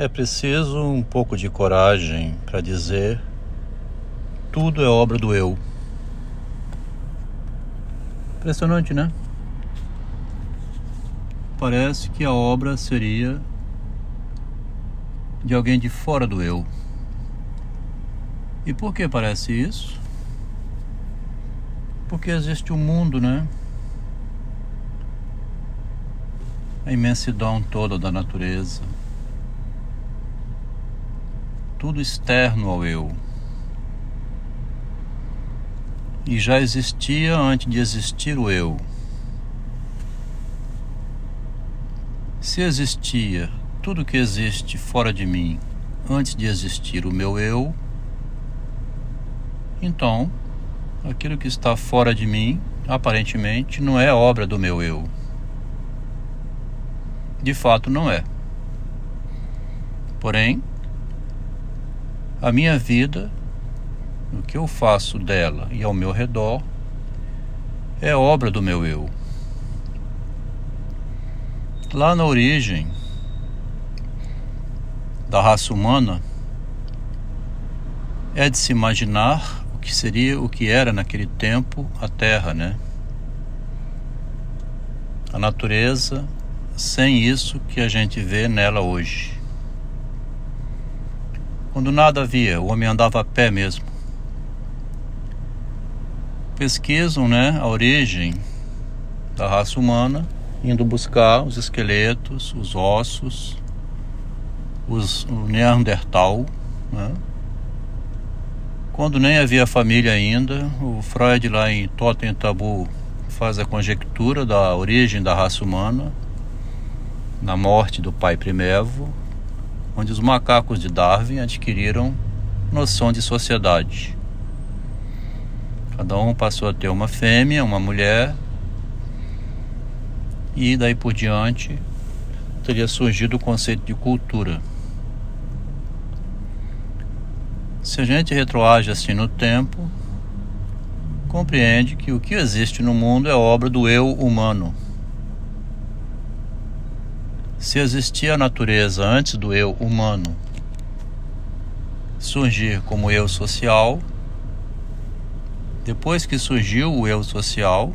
É preciso um pouco de coragem para dizer tudo é obra do eu. Impressionante, né? Parece que a obra seria de alguém de fora do eu. E por que parece isso? Porque existe o um mundo, né? A imensidão toda da natureza tudo externo ao eu. E já existia antes de existir o eu. Se existia tudo que existe fora de mim antes de existir o meu eu, então aquilo que está fora de mim aparentemente não é obra do meu eu. De fato, não é. Porém, a minha vida, o que eu faço dela e ao meu redor, é obra do meu eu. Lá na origem da raça humana, é de se imaginar o que seria o que era naquele tempo a Terra, né? A natureza sem isso que a gente vê nela hoje. Quando nada havia, o homem andava a pé mesmo. Pesquisam né, a origem da raça humana, indo buscar os esqueletos, os ossos, os, o Neandertal. Né? Quando nem havia família ainda, o Freud lá em Totem Tabu faz a conjectura da origem da raça humana na morte do pai primevo onde os macacos de Darwin adquiriram noção de sociedade. Cada um passou a ter uma fêmea, uma mulher, e daí por diante teria surgido o conceito de cultura. Se a gente retroage assim no tempo, compreende que o que existe no mundo é obra do eu humano. Se existia a natureza antes do eu humano surgir como eu social, depois que surgiu o eu social,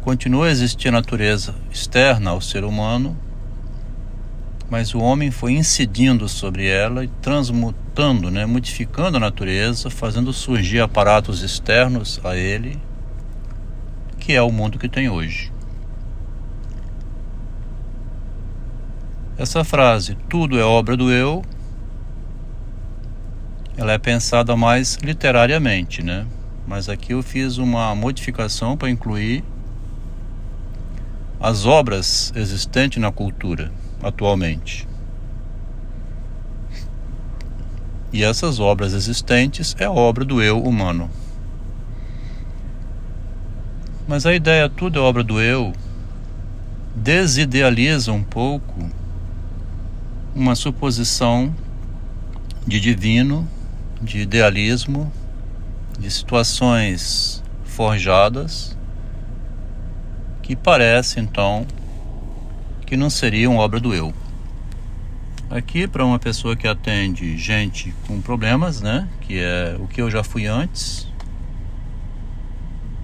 continua a existir a natureza externa ao ser humano, mas o homem foi incidindo sobre ela e transmutando, né, modificando a natureza, fazendo surgir aparatos externos a ele, que é o mundo que tem hoje. Essa frase, tudo é obra do eu, ela é pensada mais literariamente, né? Mas aqui eu fiz uma modificação para incluir as obras existentes na cultura atualmente. E essas obras existentes é obra do eu humano. Mas a ideia tudo é obra do eu desidealiza um pouco uma suposição de divino, de idealismo, de situações forjadas que parece então que não seriam obra do eu. Aqui para uma pessoa que atende gente com problemas, né, que é o que eu já fui antes.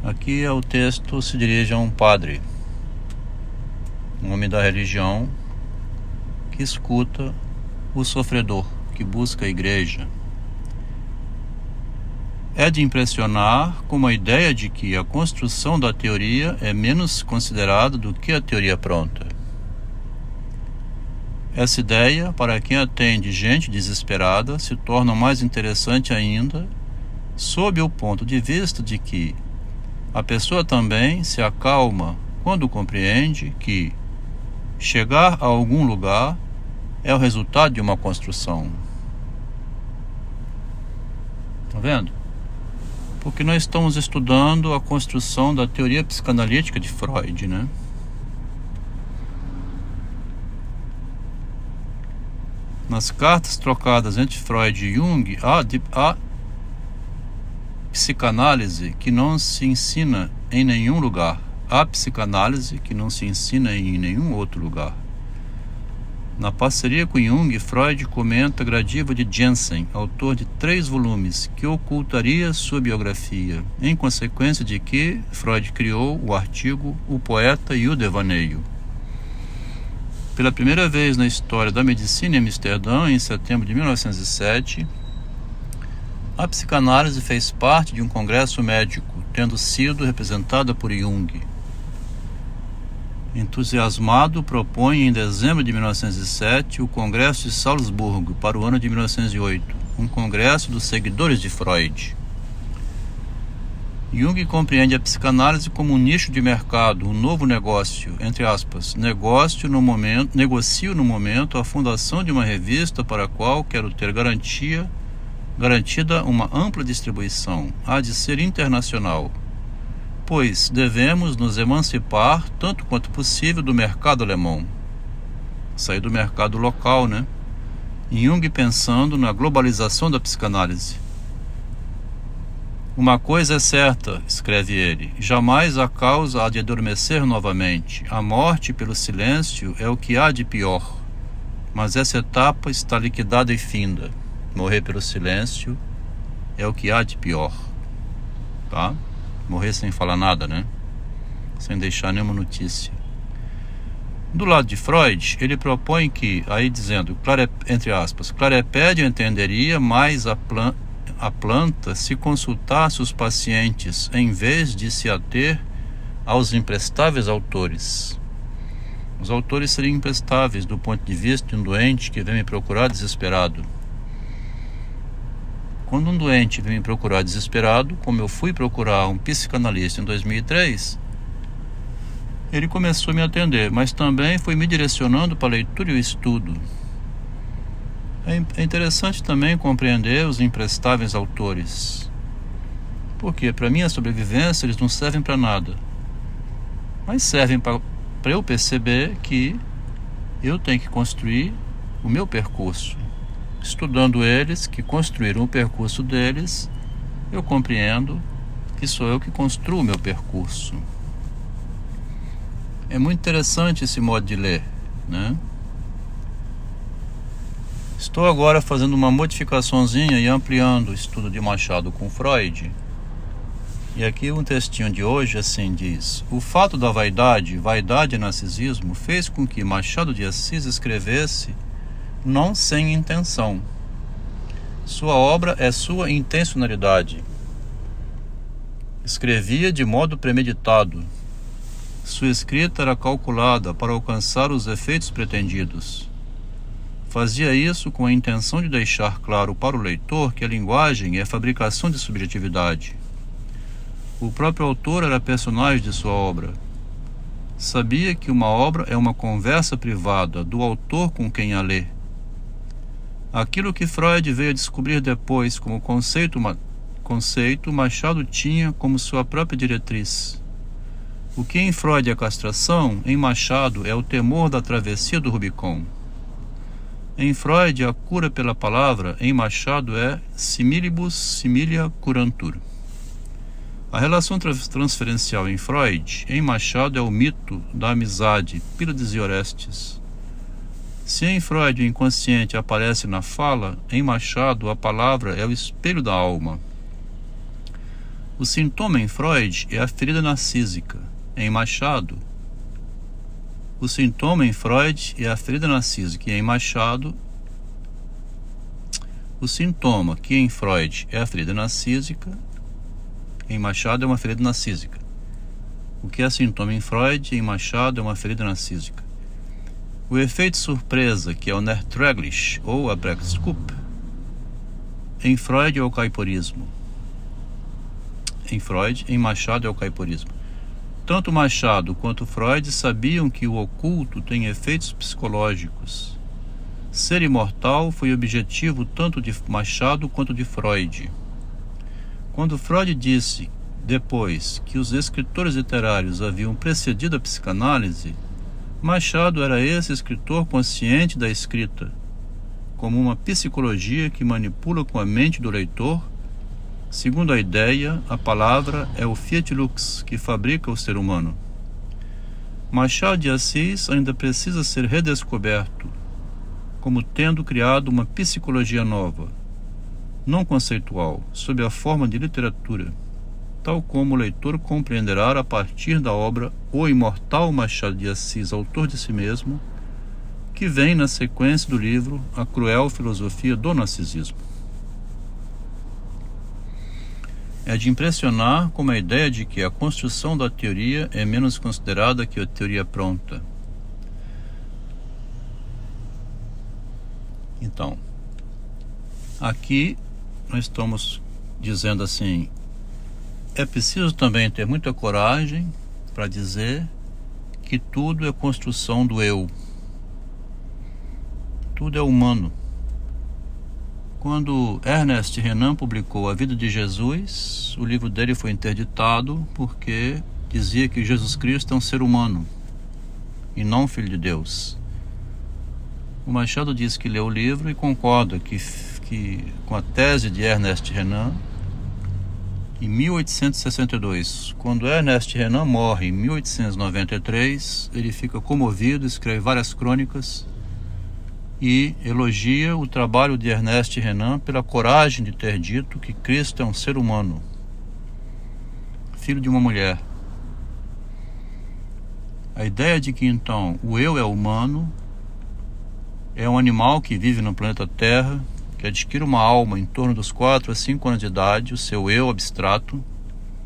Aqui é o texto se dirige a um padre, um homem da religião que escuta o sofredor, que busca a igreja. É de impressionar como a ideia de que a construção da teoria é menos considerada do que a teoria pronta. Essa ideia, para quem atende gente desesperada, se torna mais interessante ainda sob o ponto de vista de que a pessoa também se acalma quando compreende que chegar a algum lugar é o resultado de uma construção. Está vendo? Porque nós estamos estudando a construção da teoria psicanalítica de Freud, né? Nas cartas trocadas entre Freud e Jung, há, de, há psicanálise que não se ensina em nenhum lugar. Há psicanálise que não se ensina em nenhum outro lugar. Na parceria com Jung, Freud comenta a gradiva de Jensen, autor de três volumes, que ocultaria sua biografia, em consequência de que Freud criou o artigo O Poeta e o Devaneio. Pela primeira vez na história da medicina em Amsterdã, em setembro de 1907, a psicanálise fez parte de um congresso médico, tendo sido representada por Jung entusiasmado, propõe em dezembro de 1907 o Congresso de Salzburgo para o ano de 1908, um congresso dos seguidores de Freud. Jung compreende a psicanálise como um nicho de mercado, um novo negócio, entre aspas, negócio no momento, negocio no momento a fundação de uma revista para a qual quero ter garantia, garantida uma ampla distribuição, há de ser internacional, pois devemos nos emancipar tanto quanto possível do mercado alemão. Sair do mercado local, né? Jung pensando na globalização da psicanálise. Uma coisa é certa, escreve ele: jamais a causa há de adormecer novamente. A morte pelo silêncio é o que há de pior. Mas essa etapa está liquidada e finda. Morrer pelo silêncio é o que há de pior. Tá? Morrer sem falar nada, né? Sem deixar nenhuma notícia. Do lado de Freud, ele propõe que, aí dizendo, entre aspas, Clarepédia entenderia mais a, plan a planta se consultasse os pacientes em vez de se ater aos imprestáveis autores. Os autores seriam imprestáveis do ponto de vista de um doente que vem me procurar desesperado. Quando um doente vem me procurar desesperado, como eu fui procurar um psicanalista em 2003, ele começou a me atender, mas também foi me direcionando para a leitura e o estudo. É, é interessante também compreender os imprestáveis autores. Porque para minha sobrevivência eles não servem para nada. Mas servem para eu perceber que eu tenho que construir o meu percurso estudando eles, que construíram o percurso deles, eu compreendo que sou eu que construo meu percurso. É muito interessante esse modo de ler, né? Estou agora fazendo uma modificaçãozinha e ampliando o estudo de Machado com Freud. E aqui um textinho de hoje assim diz: O fato da vaidade, vaidade e narcisismo fez com que Machado de Assis escrevesse não sem intenção. Sua obra é sua intencionalidade. Escrevia de modo premeditado. Sua escrita era calculada para alcançar os efeitos pretendidos. Fazia isso com a intenção de deixar claro para o leitor que a linguagem é fabricação de subjetividade. O próprio autor era personagem de sua obra. Sabia que uma obra é uma conversa privada do autor com quem a lê Aquilo que Freud veio a descobrir depois como conceito, conceito, Machado tinha como sua própria diretriz. O que em Freud é castração, em Machado é o temor da travessia do Rubicon. Em Freud, a cura pela palavra, em Machado é similibus similia curantur. A relação transferencial em Freud, em Machado, é o mito da amizade, Pílades e Orestes. Se em Freud o inconsciente aparece na fala, em Machado a palavra é o espelho da alma. O sintoma em Freud é a ferida narcísica. Em Machado, o sintoma em Freud é a ferida narcísica. E em Machado, o sintoma que em Freud é a ferida narcísica, em Machado é uma ferida narcísica. O que é sintoma em Freud, em Machado é uma ferida narcísica. O efeito surpresa, que é o Nertraglish ou a Brexkup, em Freud é o caiporismo. Em Freud, em Machado é o caiporismo. Tanto Machado quanto Freud sabiam que o oculto tem efeitos psicológicos. Ser imortal foi objetivo tanto de Machado quanto de Freud. Quando Freud disse, depois, que os escritores literários haviam precedido a psicanálise, Machado era esse escritor consciente da escrita, como uma psicologia que manipula com a mente do leitor. Segundo a ideia, a palavra é o Fiat Lux que fabrica o ser humano. Machado de Assis ainda precisa ser redescoberto, como tendo criado uma psicologia nova, não conceitual, sob a forma de literatura, tal como o leitor compreenderá a partir da obra O Imortal Machado de Assis, autor de si mesmo, que vem na sequência do livro A Cruel Filosofia do Narcisismo. É de impressionar como a ideia de que a construção da teoria é menos considerada que a teoria pronta. Então, aqui nós estamos dizendo assim: é preciso também ter muita coragem para dizer que tudo é construção do eu. Tudo é humano. Quando Ernest Renan publicou A Vida de Jesus, o livro dele foi interditado porque dizia que Jesus Cristo é um ser humano e não um filho de Deus. O Machado diz que leu o livro e concorda que, que com a tese de Ernest Renan, em 1862, quando Ernest Renan morre em 1893, ele fica comovido, escreve várias crônicas e elogia o trabalho de Ernest Renan pela coragem de ter dito que Cristo é um ser humano, filho de uma mulher. A ideia de que então o eu é humano é um animal que vive no planeta Terra, que adquire uma alma em torno dos 4 a 5 anos de idade, o seu eu abstrato.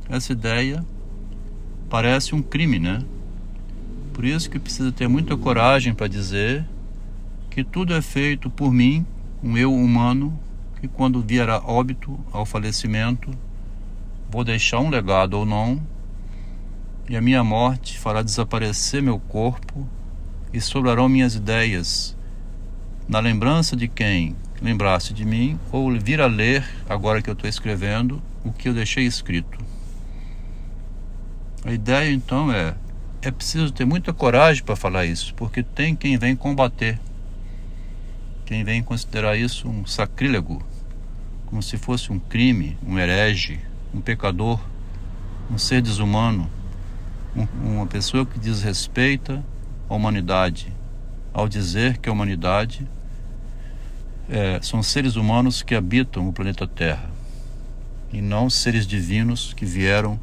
Essa ideia parece um crime, né? Por isso que precisa ter muita coragem para dizer que tudo é feito por mim, um eu humano, que quando vier a óbito, ao falecimento, vou deixar um legado ou não, e a minha morte fará desaparecer meu corpo e sobrarão minhas ideias, na lembrança de quem lembrasse de mim ou vir a ler, agora que eu estou escrevendo, o que eu deixei escrito. A ideia então é: é preciso ter muita coragem para falar isso, porque tem quem vem combater quem vem considerar isso um sacrílego, como se fosse um crime, um herege, um pecador, um ser desumano, um, uma pessoa que desrespeita a humanidade, ao dizer que a humanidade é, são seres humanos que habitam o planeta Terra e não seres divinos que vieram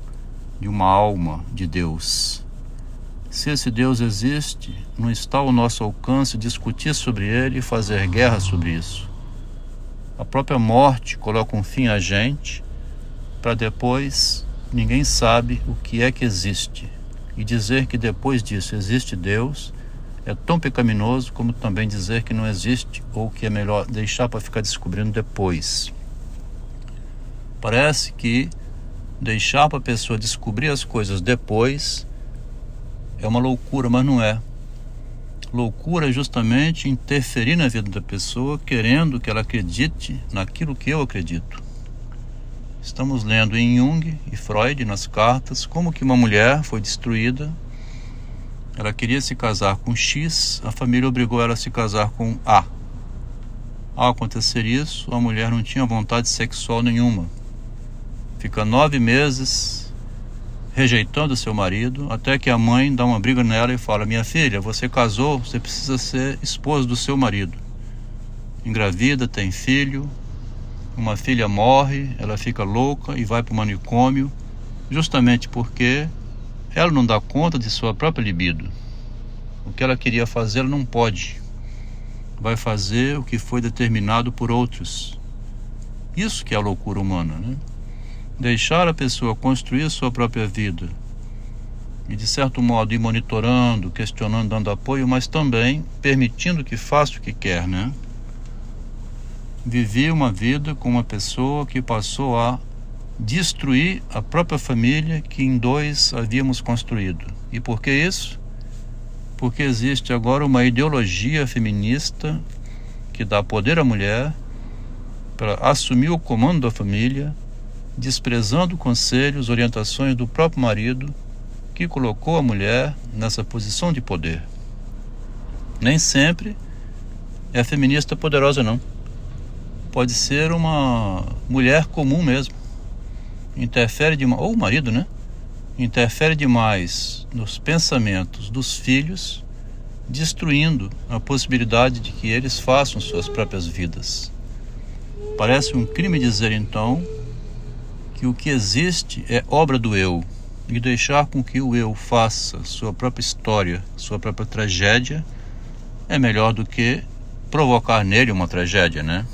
de uma alma de Deus. Se esse Deus existe, não está ao nosso alcance discutir sobre ele e fazer guerra sobre isso. A própria morte coloca um fim a gente, para depois ninguém sabe o que é que existe. E dizer que depois disso existe Deus é tão pecaminoso como também dizer que não existe ou que é melhor deixar para ficar descobrindo depois. Parece que deixar para a pessoa descobrir as coisas depois é uma loucura, mas não é. Loucura é justamente interferir na vida da pessoa, querendo que ela acredite naquilo que eu acredito. Estamos lendo em Jung e Freud nas cartas como que uma mulher foi destruída. Ela queria se casar com X, a família obrigou ela a se casar com A. Ao acontecer isso, a mulher não tinha vontade sexual nenhuma. Fica nove meses rejeitando seu marido, até que a mãe dá uma briga nela e fala: Minha filha, você casou, você precisa ser esposa do seu marido. Engravida, tem filho, uma filha morre, ela fica louca e vai para o manicômio, justamente porque ela não dá conta de sua própria libido. O que ela queria fazer, ela não pode. Vai fazer o que foi determinado por outros. Isso que é a loucura humana, né? deixar a pessoa construir sua própria vida e, de certo modo, ir monitorando, questionando, dando apoio, mas também permitindo que faça o que quer, né? Vivi uma vida com uma pessoa que passou a destruir a própria família que em dois havíamos construído. E por que isso? Porque existe agora uma ideologia feminista que dá poder à mulher para assumir o comando da família desprezando conselhos, orientações do próprio marido, que colocou a mulher nessa posição de poder. Nem sempre é feminista poderosa, não. Pode ser uma mulher comum mesmo. Interfere demais, ou o marido, né? Interfere demais nos pensamentos dos filhos destruindo a possibilidade de que eles façam suas próprias vidas. Parece um crime dizer então que o que existe é obra do eu e deixar com que o eu faça sua própria história, sua própria tragédia, é melhor do que provocar nele uma tragédia, né?